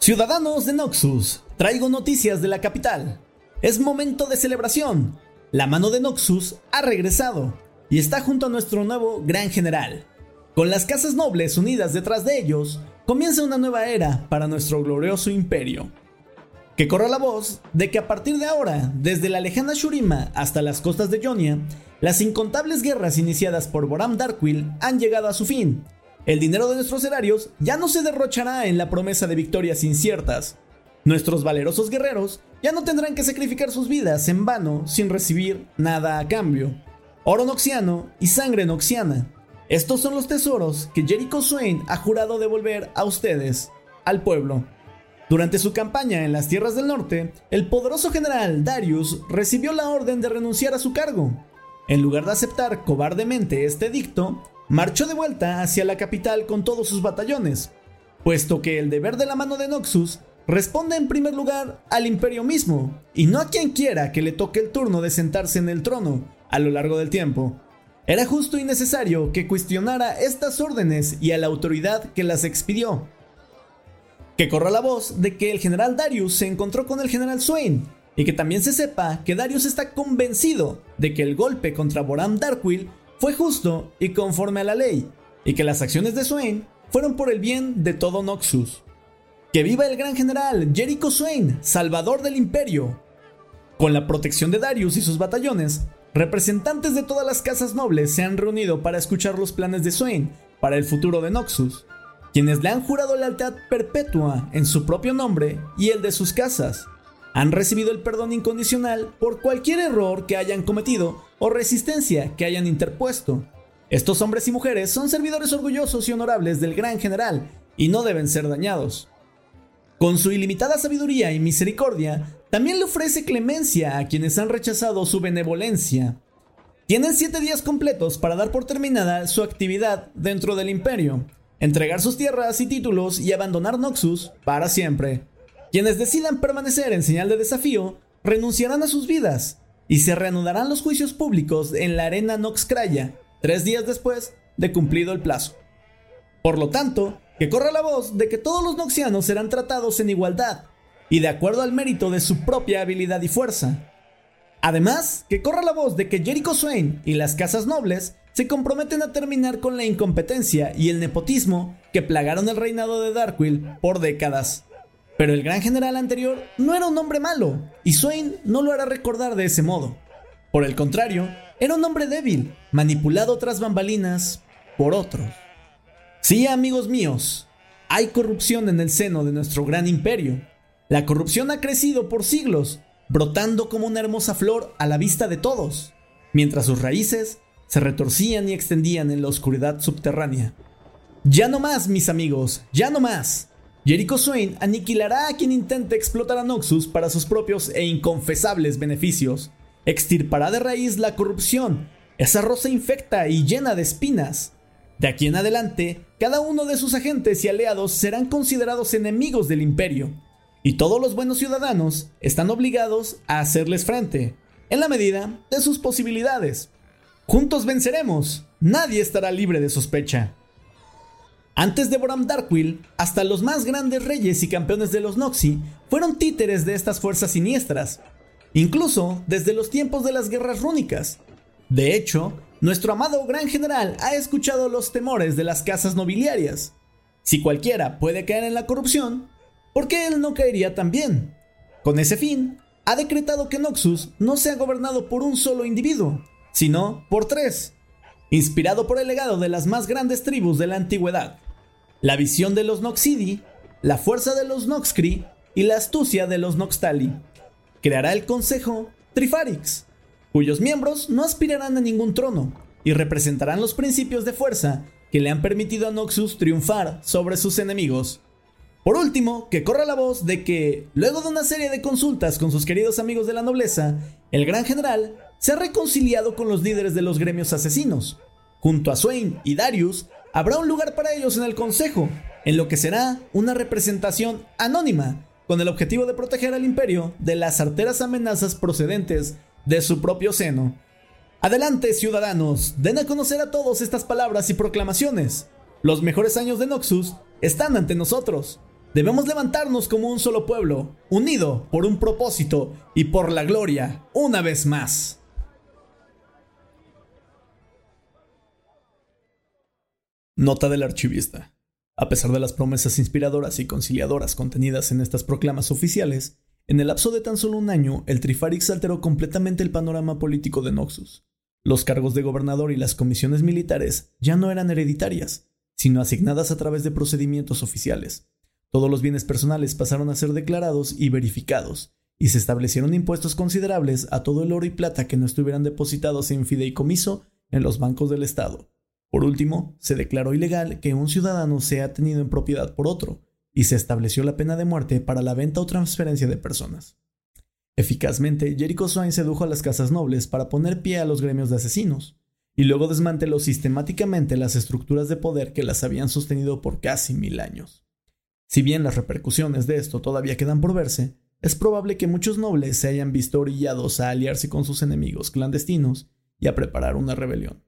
Ciudadanos de Noxus, traigo noticias de la capital. Es momento de celebración. La mano de Noxus ha regresado y está junto a nuestro nuevo Gran General. Con las casas nobles unidas detrás de ellos, comienza una nueva era para nuestro glorioso imperio. Que corra la voz de que a partir de ahora, desde la lejana Shurima hasta las costas de Jonia, las incontables guerras iniciadas por Boram Darkwill han llegado a su fin. El dinero de nuestros erarios ya no se derrochará en la promesa de victorias inciertas. Nuestros valerosos guerreros ya no tendrán que sacrificar sus vidas en vano sin recibir nada a cambio. Oro noxiano y sangre noxiana. Estos son los tesoros que Jericho Swain ha jurado devolver a ustedes, al pueblo. Durante su campaña en las tierras del norte, el poderoso general Darius recibió la orden de renunciar a su cargo, en lugar de aceptar cobardemente este edicto, marchó de vuelta hacia la capital con todos sus batallones, puesto que el deber de la mano de Noxus responde en primer lugar al imperio mismo, y no a quien quiera que le toque el turno de sentarse en el trono a lo largo del tiempo. Era justo y necesario que cuestionara estas órdenes y a la autoridad que las expidió. Que corra la voz de que el general Darius se encontró con el general Swain y que también se sepa que Darius está convencido de que el golpe contra Boram Darkwill fue justo y conforme a la ley, y que las acciones de Swain fueron por el bien de todo Noxus. Que viva el gran general Jericho Swain, salvador del imperio. Con la protección de Darius y sus batallones, representantes de todas las casas nobles se han reunido para escuchar los planes de Swain para el futuro de Noxus, quienes le han jurado lealtad perpetua en su propio nombre y el de sus casas han recibido el perdón incondicional por cualquier error que hayan cometido o resistencia que hayan interpuesto. Estos hombres y mujeres son servidores orgullosos y honorables del gran general y no deben ser dañados. Con su ilimitada sabiduría y misericordia, también le ofrece clemencia a quienes han rechazado su benevolencia. Tienen siete días completos para dar por terminada su actividad dentro del imperio, entregar sus tierras y títulos y abandonar Noxus para siempre. Quienes decidan permanecer en señal de desafío renunciarán a sus vidas y se reanudarán los juicios públicos en la arena Noxcraya, tres días después de cumplido el plazo. Por lo tanto, que corra la voz de que todos los noxianos serán tratados en igualdad y de acuerdo al mérito de su propia habilidad y fuerza. Además, que corra la voz de que Jericho Swain y las casas nobles se comprometen a terminar con la incompetencia y el nepotismo que plagaron el reinado de Darkwill por décadas. Pero el gran general anterior no era un hombre malo, y Swain no lo hará recordar de ese modo. Por el contrario, era un hombre débil, manipulado tras bambalinas por otros. Sí, amigos míos, hay corrupción en el seno de nuestro gran imperio. La corrupción ha crecido por siglos, brotando como una hermosa flor a la vista de todos, mientras sus raíces se retorcían y extendían en la oscuridad subterránea. Ya no más, mis amigos, ya no más. Jericho Swain aniquilará a quien intente explotar a Noxus para sus propios e inconfesables beneficios. Extirpará de raíz la corrupción, esa rosa infecta y llena de espinas. De aquí en adelante, cada uno de sus agentes y aliados serán considerados enemigos del imperio, y todos los buenos ciudadanos están obligados a hacerles frente, en la medida de sus posibilidades. Juntos venceremos, nadie estará libre de sospecha. Antes de Boram Darkwill, hasta los más grandes reyes y campeones de los Noxi fueron títeres de estas fuerzas siniestras, incluso desde los tiempos de las guerras rúnicas. De hecho, nuestro amado gran general ha escuchado los temores de las casas nobiliarias. Si cualquiera puede caer en la corrupción, ¿por qué él no caería también? Con ese fin, ha decretado que Noxus no sea gobernado por un solo individuo, sino por tres, inspirado por el legado de las más grandes tribus de la antigüedad la visión de los Noxidi, la fuerza de los Noxcri y la astucia de los Noxtali. Creará el Consejo Trifarix, cuyos miembros no aspirarán a ningún trono y representarán los principios de fuerza que le han permitido a Noxus triunfar sobre sus enemigos. Por último, que corra la voz de que, luego de una serie de consultas con sus queridos amigos de la nobleza, el gran general se ha reconciliado con los líderes de los gremios asesinos. Junto a Swain y Darius, habrá un lugar para ellos en el Consejo, en lo que será una representación anónima, con el objetivo de proteger al imperio de las arteras amenazas procedentes de su propio seno. Adelante, ciudadanos, den a conocer a todos estas palabras y proclamaciones. Los mejores años de Noxus están ante nosotros. Debemos levantarnos como un solo pueblo, unido por un propósito y por la gloria, una vez más. Nota del archivista. A pesar de las promesas inspiradoras y conciliadoras contenidas en estas proclamas oficiales, en el lapso de tan solo un año, el Trifarix alteró completamente el panorama político de Noxus. Los cargos de gobernador y las comisiones militares ya no eran hereditarias, sino asignadas a través de procedimientos oficiales. Todos los bienes personales pasaron a ser declarados y verificados, y se establecieron impuestos considerables a todo el oro y plata que no estuvieran depositados en fideicomiso en los bancos del Estado. Por último, se declaró ilegal que un ciudadano sea tenido en propiedad por otro, y se estableció la pena de muerte para la venta o transferencia de personas. Eficazmente, Jericho Swain sedujo a las casas nobles para poner pie a los gremios de asesinos, y luego desmanteló sistemáticamente las estructuras de poder que las habían sostenido por casi mil años. Si bien las repercusiones de esto todavía quedan por verse, es probable que muchos nobles se hayan visto orillados a aliarse con sus enemigos clandestinos y a preparar una rebelión.